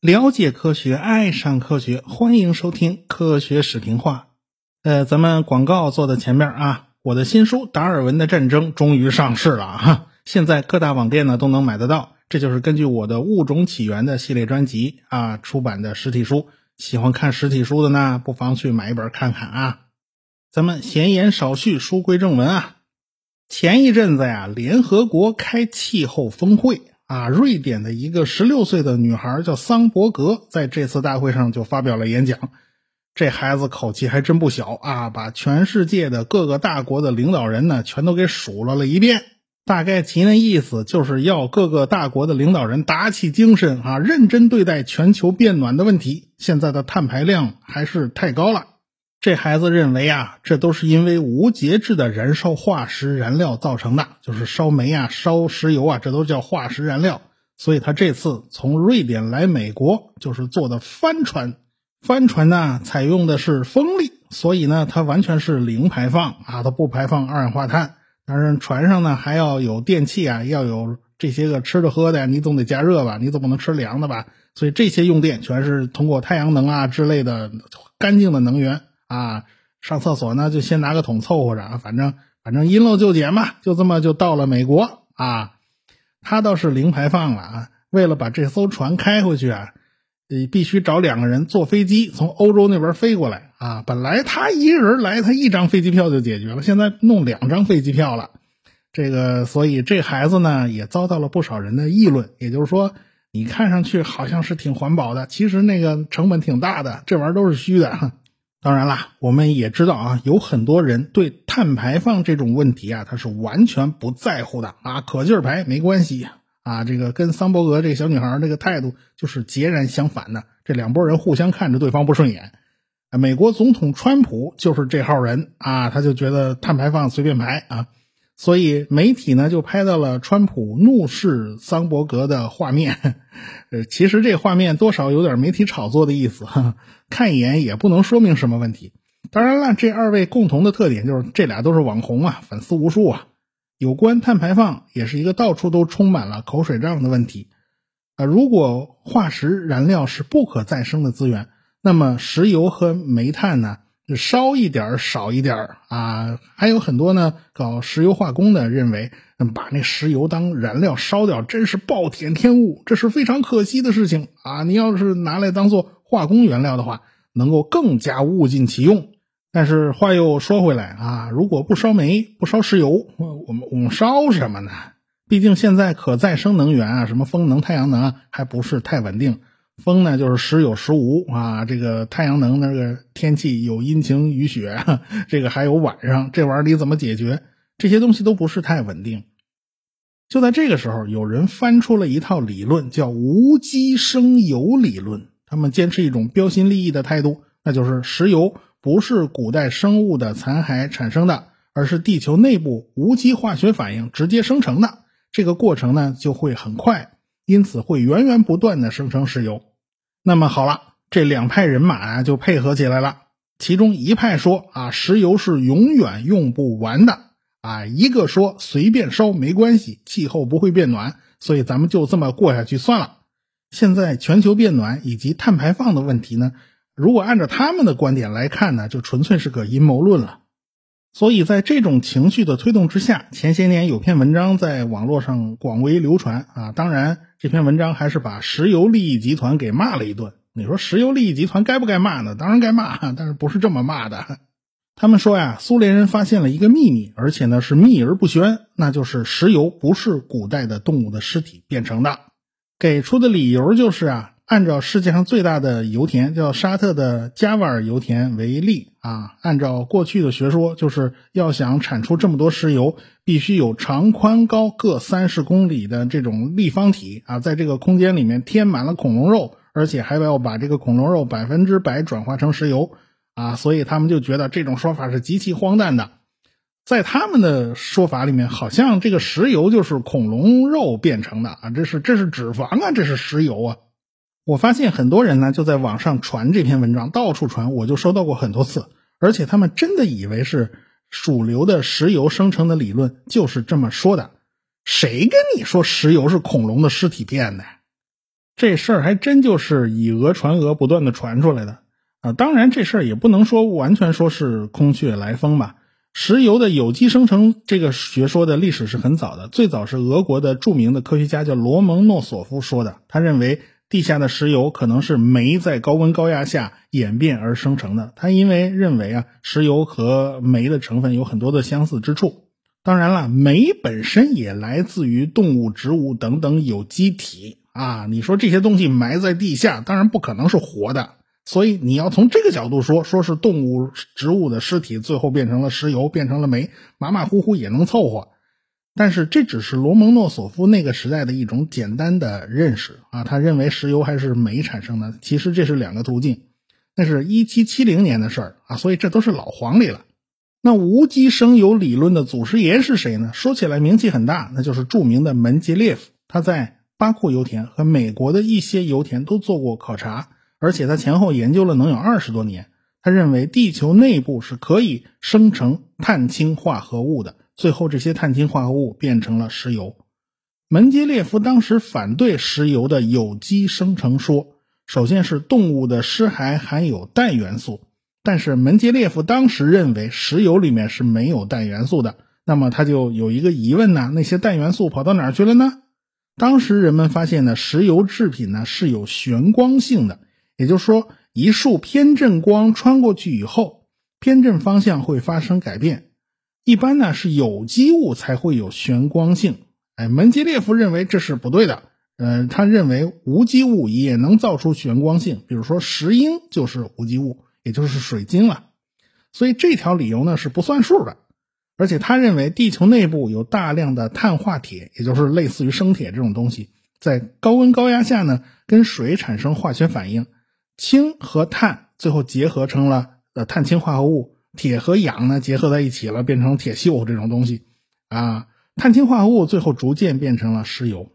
了解科学，爱上科学，欢迎收听《科学史评话》。呃，咱们广告做的前面啊，我的新书《达尔文的战争》终于上市了哈，现在各大网店呢都能买得到。这就是根据我的物种起源的系列专辑啊出版的实体书。喜欢看实体书的呢，不妨去买一本看看啊。咱们闲言少叙，书归正文啊。前一阵子呀，联合国开气候峰会啊，瑞典的一个十六岁的女孩叫桑伯格，在这次大会上就发表了演讲。这孩子口气还真不小啊，把全世界的各个大国的领导人呢，全都给数落了一遍。大概其那意思，就是要各个大国的领导人打起精神啊，认真对待全球变暖的问题。现在的碳排量还是太高了。这孩子认为啊，这都是因为无节制的燃烧化石燃料造成的，就是烧煤啊、烧石油啊，这都叫化石燃料。所以他这次从瑞典来美国，就是坐的帆船。帆船呢，采用的是风力，所以呢，它完全是零排放啊，它不排放二氧化碳。但是船上呢还要有电器啊，要有这些个吃的喝的呀，你总得加热吧，你总不能吃凉的吧？所以这些用电全是通过太阳能啊之类的干净的能源啊。上厕所呢就先拿个桶凑合着，反正反正因陋就简嘛，就这么就到了美国啊。他倒是零排放了啊，为了把这艘船开回去啊。呃，必须找两个人坐飞机从欧洲那边飞过来啊！本来他一个人来，他一张飞机票就解决了，现在弄两张飞机票了。这个，所以这孩子呢也遭到了不少人的议论。也就是说，你看上去好像是挺环保的，其实那个成本挺大的，这玩意儿都是虚的。当然啦，我们也知道啊，有很多人对碳排放这种问题啊，他是完全不在乎的啊，可劲儿排没关系。啊，这个跟桑伯格这个小女孩儿这个态度就是截然相反的。这两拨人互相看着对方不顺眼。美国总统川普就是这号人啊，他就觉得碳排放随便排啊，所以媒体呢就拍到了川普怒视桑伯格的画面。呃，其实这画面多少有点媒体炒作的意思，看一眼也不能说明什么问题。当然了，这二位共同的特点就是这俩都是网红啊，粉丝无数啊。有关碳排放也是一个到处都充满了口水仗的问题，啊，如果化石燃料是不可再生的资源，那么石油和煤炭呢，烧一点少一点啊，还有很多呢搞石油化工的认为，把那石油当燃料烧掉真是暴殄天物，这是非常可惜的事情啊！你要是拿来当做化工原料的话，能够更加物尽其用。但是话又说回来啊，如果不烧煤、不烧石油，我们我们烧什么呢？毕竟现在可再生能源啊，什么风能、太阳能啊，还不是太稳定。风呢就是时有时无啊，这个太阳能那个天气有阴晴雨雪，这个还有晚上，这玩意儿你怎么解决？这些东西都不是太稳定。就在这个时候，有人翻出了一套理论，叫无机生油理论。他们坚持一种标新立异的态度，那就是石油。不是古代生物的残骸产生的，而是地球内部无机化学反应直接生成的。这个过程呢就会很快，因此会源源不断的生成石油。那么好了，这两派人马啊就配合起来了。其中一派说啊，石油是永远用不完的啊；一个说随便烧没关系，气候不会变暖，所以咱们就这么过下去算了。现在全球变暖以及碳排放的问题呢？如果按照他们的观点来看呢，就纯粹是个阴谋论了。所以在这种情绪的推动之下，前些年有篇文章在网络上广为流传啊。当然，这篇文章还是把石油利益集团给骂了一顿。你说石油利益集团该不该骂呢？当然该骂，但是不是这么骂的。他们说呀，苏联人发现了一个秘密，而且呢是秘而不宣，那就是石油不是古代的动物的尸体变成的。给出的理由就是啊。按照世界上最大的油田叫沙特的加瓦尔油田为例啊，按照过去的学说，就是要想产出这么多石油，必须有长宽高各三十公里的这种立方体啊，在这个空间里面填满了恐龙肉，而且还要把这个恐龙肉百分之百转化成石油啊，所以他们就觉得这种说法是极其荒诞的。在他们的说法里面，好像这个石油就是恐龙肉变成的啊，这是这是脂肪啊，这是石油啊。我发现很多人呢就在网上传这篇文章，到处传，我就收到过很多次，而且他们真的以为是主流的石油生成的理论就是这么说的。谁跟你说石油是恐龙的尸体变的？这事儿还真就是以讹传讹，不断的传出来的啊！当然，这事儿也不能说完全说是空穴来风吧。石油的有机生成这个学说的历史是很早的，最早是俄国的著名的科学家叫罗蒙诺索夫说的。他认为地下的石油可能是煤在高温高压下演变而生成的。他因为认为啊，石油和煤的成分有很多的相似之处。当然了，煤本身也来自于动物、植物等等有机体。啊，你说这些东西埋在地下，当然不可能是活的，所以你要从这个角度说，说是动物、植物的尸体最后变成了石油，变成了煤，马马虎虎也能凑合。但是这只是罗蒙诺索夫那个时代的一种简单的认识啊，他认为石油还是煤产生的，其实这是两个途径。那是一七七零年的事儿啊，所以这都是老黄历了。那无机生油理论的祖师爷是谁呢？说起来名气很大，那就是著名的门捷列夫，他在。巴库油田和美国的一些油田都做过考察，而且他前后研究了能有二十多年。他认为地球内部是可以生成碳氢化合物的，最后这些碳氢化合物变成了石油。门捷列夫当时反对石油的有机生成说，首先是动物的尸骸含有氮元素，但是门捷列夫当时认为石油里面是没有氮元素的，那么他就有一个疑问呢：那些氮元素跑到哪儿去了呢？当时人们发现呢，石油制品呢是有旋光性的，也就是说，一束偏振光穿过去以后，偏振方向会发生改变。一般呢是有机物才会有旋光性。哎，门捷列夫认为这是不对的。呃，他认为无机物也能造出旋光性，比如说石英就是无机物，也就是水晶了。所以这条理由呢是不算数的。而且他认为地球内部有大量的碳化铁，也就是类似于生铁这种东西，在高温高压下呢，跟水产生化学反应，氢和碳最后结合成了呃碳氢化合物，铁和氧呢结合在一起了，变成铁锈这种东西，啊，碳氢化合物最后逐渐变成了石油。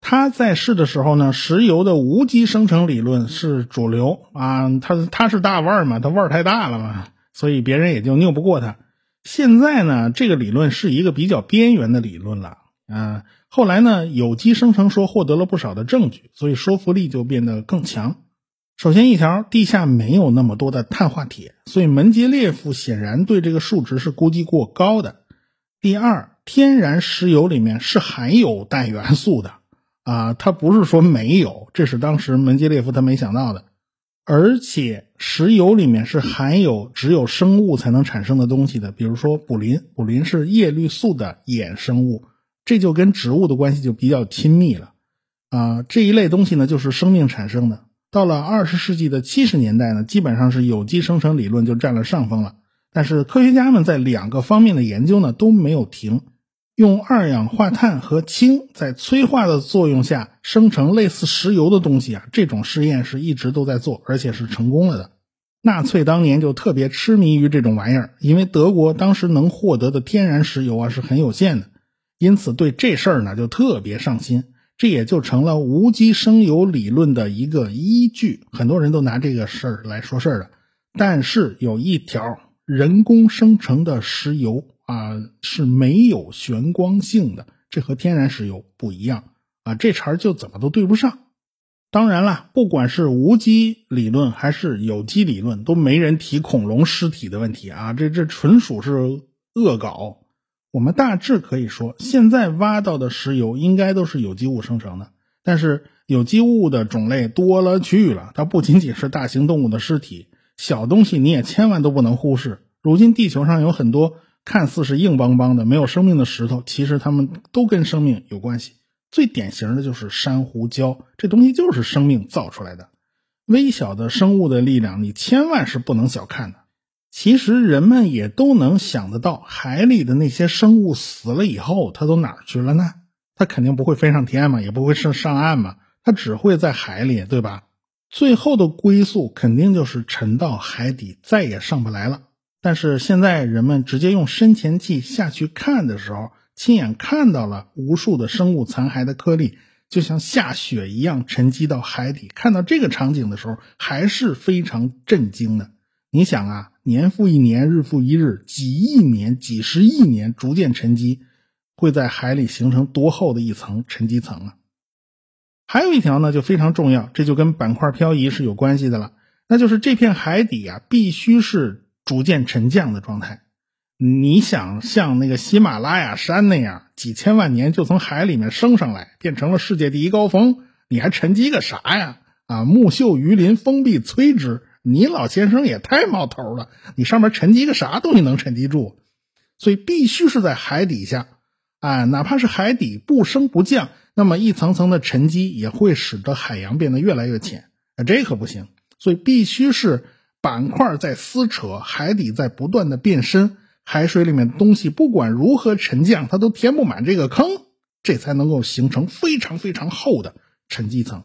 他在世的时候呢，石油的无机生成理论是主流啊，他他是大腕儿嘛，他腕儿太大了嘛，所以别人也就拗不过他。现在呢，这个理论是一个比较边缘的理论了。嗯，后来呢，有机生成说获得了不少的证据，所以说服力就变得更强。首先一条，地下没有那么多的碳化铁，所以门捷列夫显然对这个数值是估计过高的。第二，天然石油里面是含有氮元素的啊，它不是说没有，这是当时门捷列夫他没想到的。而且石油里面是含有只有生物才能产生的东西的，比如说卟啉，卟啉是叶绿素的衍生物，这就跟植物的关系就比较亲密了。啊，这一类东西呢就是生命产生的。到了二十世纪的七十年代呢，基本上是有机生成理论就占了上风了。但是科学家们在两个方面的研究呢都没有停。用二氧化碳和氢在催化的作用下生成类似石油的东西啊，这种试验是一直都在做，而且是成功了的。纳粹当年就特别痴迷于这种玩意儿，因为德国当时能获得的天然石油啊是很有限的，因此对这事儿呢就特别上心，这也就成了无机生油理论的一个依据。很多人都拿这个事儿来说事儿的，但是有一条，人工生成的石油。啊，是没有玄光性的，这和天然石油不一样啊，这茬就怎么都对不上。当然了，不管是无机理论还是有机理论，都没人提恐龙尸体的问题啊，这这纯属是恶搞。我们大致可以说，现在挖到的石油应该都是有机物生成的，但是有机物的种类多了去了，它不仅仅是大型动物的尸体，小东西你也千万都不能忽视。如今地球上有很多。看似是硬邦邦的、没有生命的石头，其实它们都跟生命有关系。最典型的就是珊瑚礁，这东西就是生命造出来的。微小的生物的力量，你千万是不能小看的。其实人们也都能想得到，海里的那些生物死了以后，它都哪儿去了呢？它肯定不会飞上天嘛，也不会上上岸嘛，它只会在海里，对吧？最后的归宿肯定就是沉到海底，再也上不来了。但是现在人们直接用深潜器下去看的时候，亲眼看到了无数的生物残骸的颗粒，就像下雪一样沉积到海底。看到这个场景的时候，还是非常震惊的。你想啊，年复一年，日复一日，几亿年、几十亿年逐渐沉积，会在海里形成多厚的一层沉积层啊？还有一条呢，就非常重要，这就跟板块漂移是有关系的了。那就是这片海底啊，必须是逐渐沉降的状态。你想像那个喜马拉雅山那样，几千万年就从海里面升上来，变成了世界第一高峰，你还沉积个啥呀？啊，木秀于林，风必摧之。你老先生也太冒头了，你上面沉积个啥东西能沉积住？所以必须是在海底下，啊，哪怕是海底不升不降，那么一层层的沉积也会使得海洋变得越来越浅，啊，这可不行。所以必须是板块在撕扯，海底在不断的变深，海水里面的东西不管如何沉降，它都填不满这个坑，这才能够形成非常非常厚的沉积层。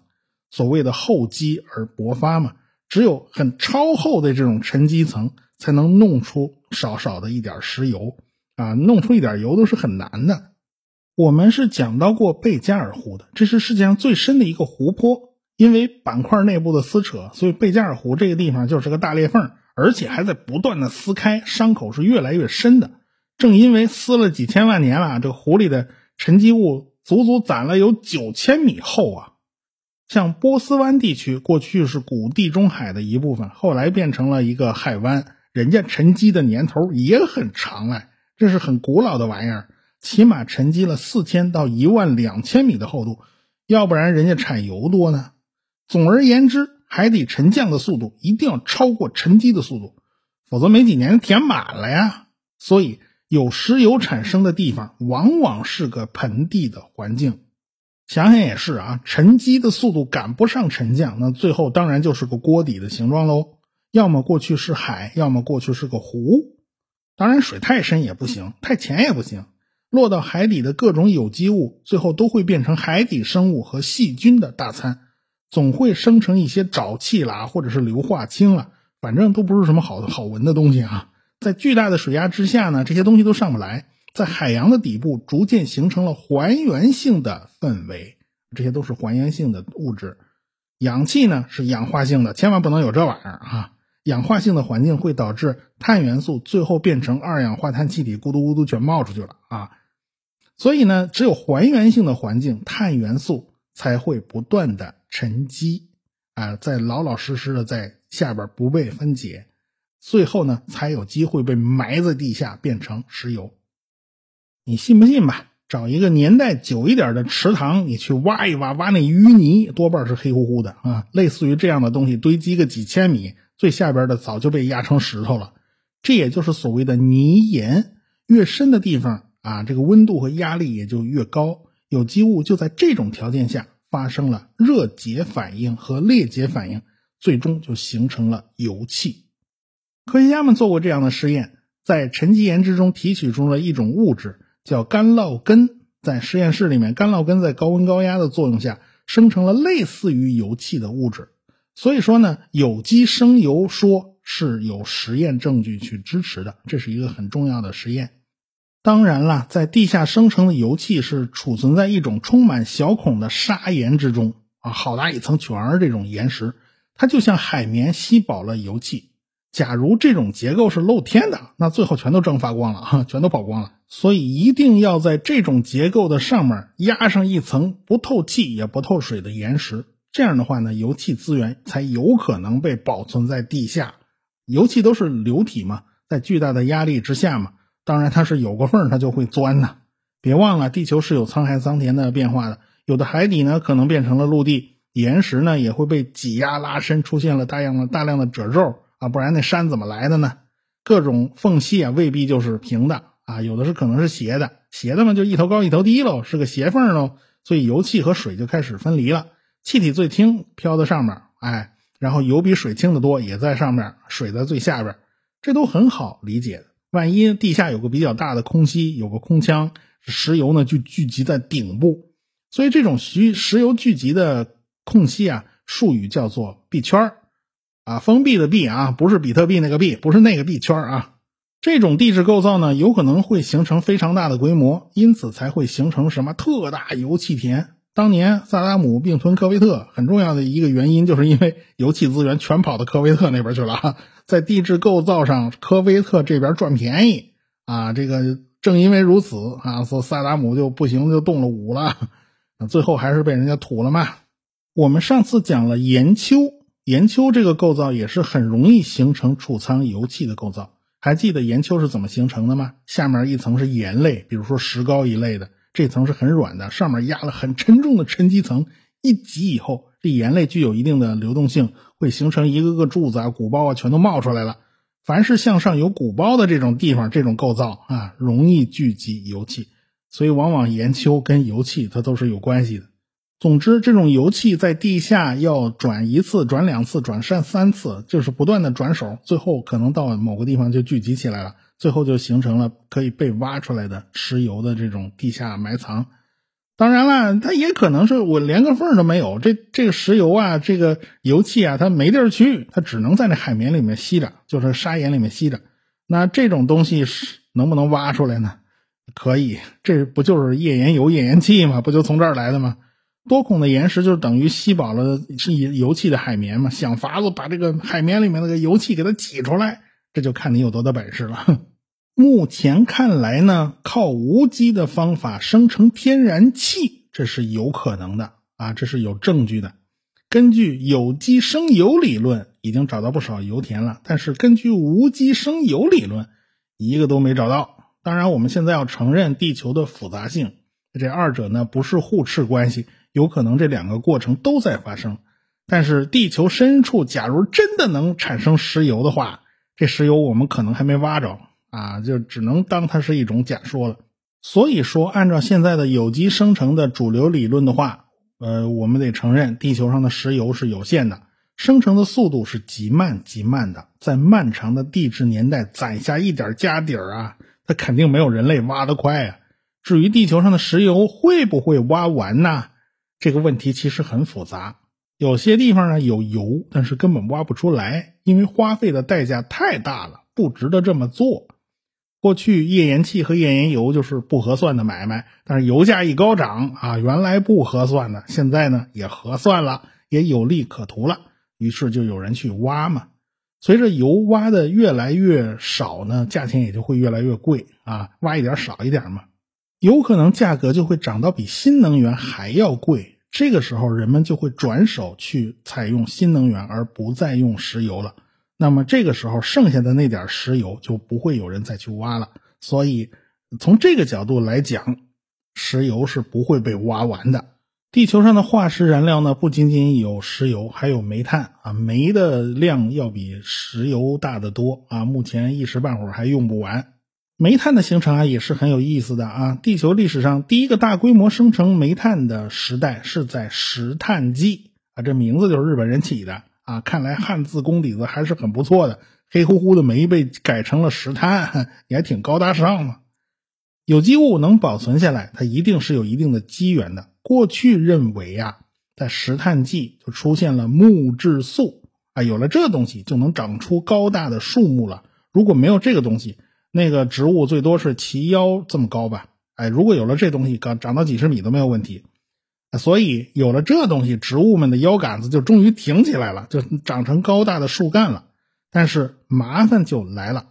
所谓的厚积而薄发嘛。只有很超厚的这种沉积层，才能弄出少少的一点石油啊，弄出一点油都是很难的。我们是讲到过贝加尔湖的，这是世界上最深的一个湖泊。因为板块内部的撕扯，所以贝加尔湖这个地方就是个大裂缝，而且还在不断的撕开，伤口是越来越深的。正因为撕了几千万年了，这个湖里的沉积物足足攒了有九千米厚啊。像波斯湾地区，过去是古地中海的一部分，后来变成了一个海湾。人家沉积的年头也很长嘞，这是很古老的玩意儿，起码沉积了四千到一万两千米的厚度，要不然人家产油多呢。总而言之，海底沉降的速度一定要超过沉积的速度，否则没几年填满了呀。所以，有石油产生的地方，往往是个盆地的环境。想想也是啊，沉积的速度赶不上沉降，那最后当然就是个锅底的形状喽。要么过去是海，要么过去是个湖。当然，水太深也不行，太浅也不行。落到海底的各种有机物，最后都会变成海底生物和细菌的大餐，总会生成一些沼气啦，或者是硫化氢啦，反正都不是什么好好闻的东西啊。在巨大的水压之下呢，这些东西都上不来。在海洋的底部逐渐形成了还原性的氛围，这些都是还原性的物质。氧气呢是氧化性的，千万不能有这玩意儿啊！氧化性的环境会导致碳元素最后变成二氧化碳气体，咕嘟咕嘟全冒出去了啊！所以呢，只有还原性的环境，碳元素才会不断的沉积啊，在老老实实的在下边不被分解，最后呢才有机会被埋在地下变成石油。你信不信吧？找一个年代久一点的池塘，你去挖一挖，挖那淤泥多半是黑乎乎的啊。类似于这样的东西堆积个几千米，最下边的早就被压成石头了。这也就是所谓的泥岩。越深的地方啊，这个温度和压力也就越高，有机物就在这种条件下发生了热解反应和裂解反应，最终就形成了油气。科学家们做过这样的实验，在沉积岩之中提取出了一种物质。叫干酪根，在实验室里面，干酪根在高温高压的作用下生成了类似于油气的物质。所以说呢，有机生油说是有实验证据去支持的，这是一个很重要的实验。当然了，在地下生成的油气是储存在一种充满小孔的砂岩之中啊，好大一层全儿这种岩石，它就像海绵吸饱了油气。假如这种结构是露天的，那最后全都蒸发光了哈，全都跑光了。所以一定要在这种结构的上面压上一层不透气也不透水的岩石，这样的话呢，油气资源才有可能被保存在地下。油气都是流体嘛，在巨大的压力之下嘛，当然它是有个缝它就会钻呐。别忘了，地球是有沧海桑田的变化的，有的海底呢可能变成了陆地，岩石呢也会被挤压拉伸，出现了大量的大量的褶皱。啊，不然那山怎么来的呢？各种缝隙啊，未必就是平的啊，有的是可能是斜的，斜的嘛就一头高一头低喽，是个斜缝喽。所以油气和水就开始分离了，气体最轻，飘在上面，哎，然后油比水轻的多，也在上面，水在最下边，这都很好理解的。万一地下有个比较大的空隙，有个空腔，石油呢就聚集在顶部，所以这种石石油聚集的空隙啊，术语叫做闭圈。啊，封闭的闭啊，不是比特币那个币，不是那个币圈啊。这种地质构造呢，有可能会形成非常大的规模，因此才会形成什么特大油气田。当年萨达姆并吞科威特，很重要的一个原因，就是因为油气资源全跑到科威特那边去了。在地质构造上，科威特这边赚便宜啊，这个正因为如此啊，所萨达姆就不行，就动了武了，最后还是被人家吐了嘛。我们上次讲了岩丘，岩丘这个构造也是很容易形成储藏油气的构造。还记得岩丘是怎么形成的吗？下面一层是岩类，比如说石膏一类的，这层是很软的，上面压了很沉重的沉积层，一挤以后，这岩类具有一定的流动性，会形成一个个柱子啊、鼓包啊，全都冒出来了。凡是向上有鼓包的这种地方，这种构造啊，容易聚集油气，所以往往岩丘跟油气它都是有关系的。总之，这种油气在地下要转一次、转两次、转三三次，就是不断的转手，最后可能到某个地方就聚集起来了，最后就形成了可以被挖出来的石油的这种地下埋藏。当然了，它也可能是我连个缝都没有，这这个石油啊，这个油气啊，它没地儿去，它只能在那海绵里面吸着，就是砂岩里面吸着。那这种东西是能不能挖出来呢？可以，这不就是页岩油、页岩气吗？不就从这儿来的吗？多孔的岩石就是等于吸饱了是油气的海绵嘛，想法子把这个海绵里面那个油气给它挤出来，这就看你有多大本事了。目前看来呢，靠无机的方法生成天然气，这是有可能的啊，这是有证据的。根据有机生油理论，已经找到不少油田了，但是根据无机生油理论，一个都没找到。当然，我们现在要承认地球的复杂性，这二者呢不是互斥关系。有可能这两个过程都在发生，但是地球深处假如真的能产生石油的话，这石油我们可能还没挖着啊，就只能当它是一种假说了。所以说，按照现在的有机生成的主流理论的话，呃，我们得承认地球上的石油是有限的，生成的速度是极慢极慢的，在漫长的地质年代攒下一点家底儿啊，它肯定没有人类挖得快啊。至于地球上的石油会不会挖完呢？这个问题其实很复杂，有些地方呢有油，但是根本挖不出来，因为花费的代价太大了，不值得这么做。过去页岩气和页岩油就是不合算的买卖，但是油价一高涨啊，原来不合算的，现在呢也合算了，也有利可图了，于是就有人去挖嘛。随着油挖的越来越少呢，价钱也就会越来越贵啊，挖一点少一点嘛。有可能价格就会涨到比新能源还要贵，这个时候人们就会转手去采用新能源，而不再用石油了。那么这个时候剩下的那点石油就不会有人再去挖了。所以从这个角度来讲，石油是不会被挖完的。地球上的化石燃料呢，不仅仅有石油，还有煤炭啊，煤的量要比石油大得多啊，目前一时半会儿还用不完。煤炭的形成啊，也是很有意思的啊。地球历史上第一个大规模生成煤炭的时代是在石炭纪啊，这名字就是日本人起的啊。看来汉字功底子还是很不错的。黑乎乎的煤被改成了石炭，也挺高大上嘛。有机物能保存下来，它一定是有一定的机缘的。过去认为啊，在石炭纪就出现了木质素啊，有了这东西就能长出高大的树木了。如果没有这个东西，那个植物最多是齐腰这么高吧？哎，如果有了这东西，长长到几十米都没有问题。所以有了这东西，植物们的腰杆子就终于挺起来了，就长成高大的树干了。但是麻烦就来了，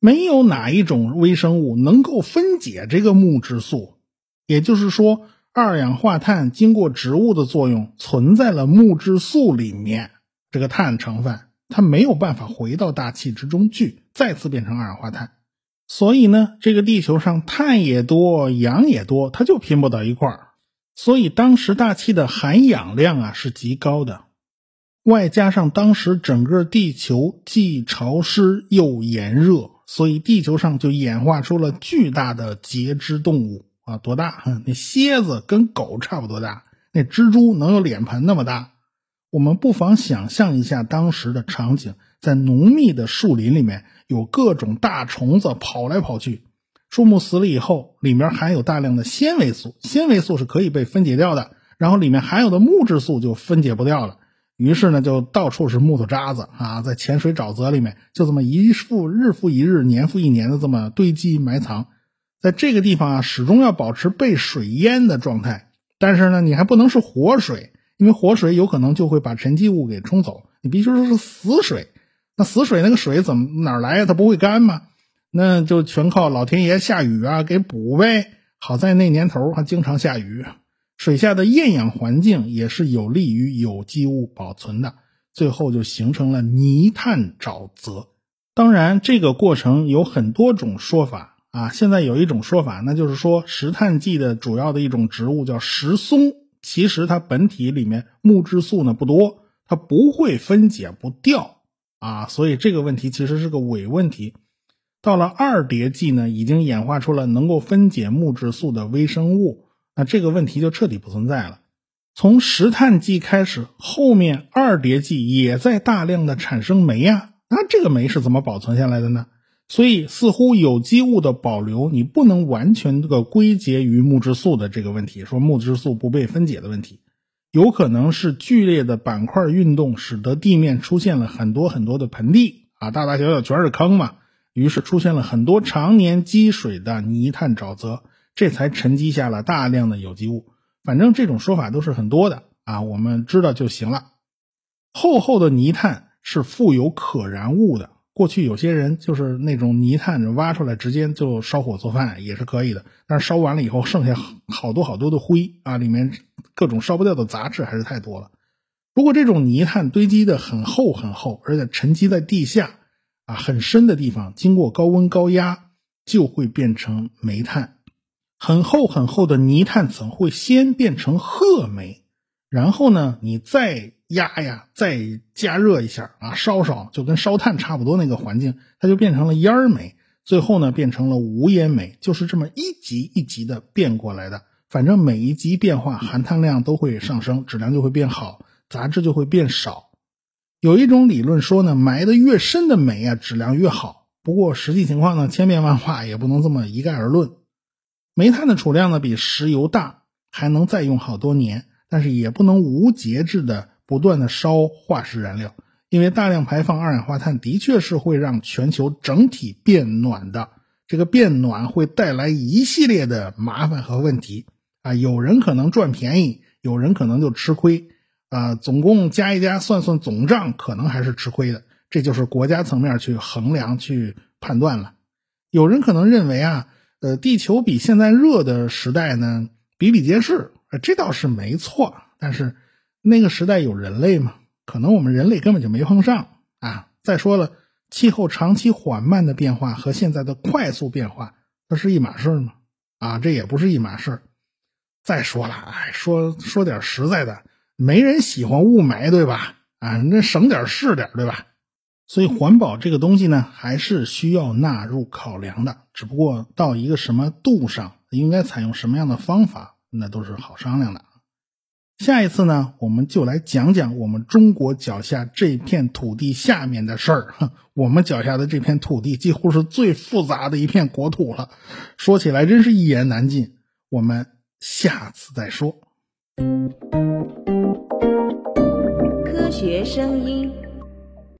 没有哪一种微生物能够分解这个木质素，也就是说，二氧化碳经过植物的作用存在了木质素里面，这个碳成分它没有办法回到大气之中去，再次变成二氧化碳。所以呢，这个地球上碳也多，氧也多，它就拼不到一块儿。所以当时大气的含氧量啊是极高的，外加上当时整个地球既潮湿又炎热，所以地球上就演化出了巨大的节肢动物啊，多大？那蝎子跟狗差不多大，那蜘蛛能有脸盆那么大。我们不妨想象一下当时的场景，在浓密的树林里面。有各种大虫子跑来跑去，树木死了以后，里面含有大量的纤维素，纤维素是可以被分解掉的，然后里面含有的木质素就分解不掉了，于是呢，就到处是木头渣子啊，在浅水沼泽里面，就这么一复日复一日，年复一年的这么堆积埋藏，在这个地方啊，始终要保持被水淹的状态，但是呢，你还不能是活水，因为活水有可能就会把沉积物给冲走，你必须说是死水。那死水那个水怎么哪来呀？它不会干吗？那就全靠老天爷下雨啊给补呗。好在那年头还经常下雨，水下的厌氧环境也是有利于有机物保存的，最后就形成了泥炭沼泽。当然，这个过程有很多种说法啊。现在有一种说法，那就是说石炭纪的主要的一种植物叫石松，其实它本体里面木质素呢不多，它不会分解不掉啊，所以这个问题其实是个伪问题。到了二叠纪呢，已经演化出了能够分解木质素的微生物，那这个问题就彻底不存在了。从石炭纪开始，后面二叠纪也在大量的产生煤啊，那这个煤是怎么保存下来的呢？所以似乎有机物的保留，你不能完全这个归结于木质素的这个问题，说木质素不被分解的问题，有可能是剧烈的板块运动使得地面出现了很多很多的盆地啊，大大小小全是坑嘛。于是出现了很多常年积水的泥炭沼泽，这才沉积下了大量的有机物。反正这种说法都是很多的啊，我们知道就行了。厚厚的泥炭是富有可燃物的，过去有些人就是那种泥炭挖出来直接就烧火做饭也是可以的，但是烧完了以后剩下好多好多的灰啊，里面各种烧不掉的杂质还是太多了。如果这种泥炭堆积的很厚很厚，而且沉积在地下。啊，很深的地方，经过高温高压，就会变成煤炭。很厚很厚的泥炭层会先变成褐煤，然后呢，你再压呀，再加热一下啊，烧烧，就跟烧炭差不多那个环境，它就变成了烟煤。最后呢，变成了无烟煤，就是这么一级一级的变过来的。反正每一级变化，含碳量都会上升，质量就会变好，杂质就会变少。有一种理论说呢，埋的越深的煤啊，质量越好。不过实际情况呢，千变万化，也不能这么一概而论。煤炭的储量呢比石油大，还能再用好多年，但是也不能无节制的不断的烧化石燃料，因为大量排放二氧化碳的确是会让全球整体变暖的。这个变暖会带来一系列的麻烦和问题啊，有人可能赚便宜，有人可能就吃亏。啊，总共加一加，算算总账，可能还是吃亏的。这就是国家层面去衡量、去判断了。有人可能认为啊，呃，地球比现在热的时代呢，比比皆是，这倒是没错。但是那个时代有人类吗？可能我们人类根本就没碰上啊。再说了，气候长期缓慢的变化和现在的快速变化，那是一码事吗？啊，这也不是一码事。再说了，哎，说说点实在的。没人喜欢雾霾，对吧？啊，那省点是点，对吧？所以环保这个东西呢，还是需要纳入考量的。只不过到一个什么度上，应该采用什么样的方法，那都是好商量的。下一次呢，我们就来讲讲我们中国脚下这片土地下面的事儿。我们脚下的这片土地几乎是最复杂的一片国土了，说起来真是一言难尽。我们下次再说。科学声音。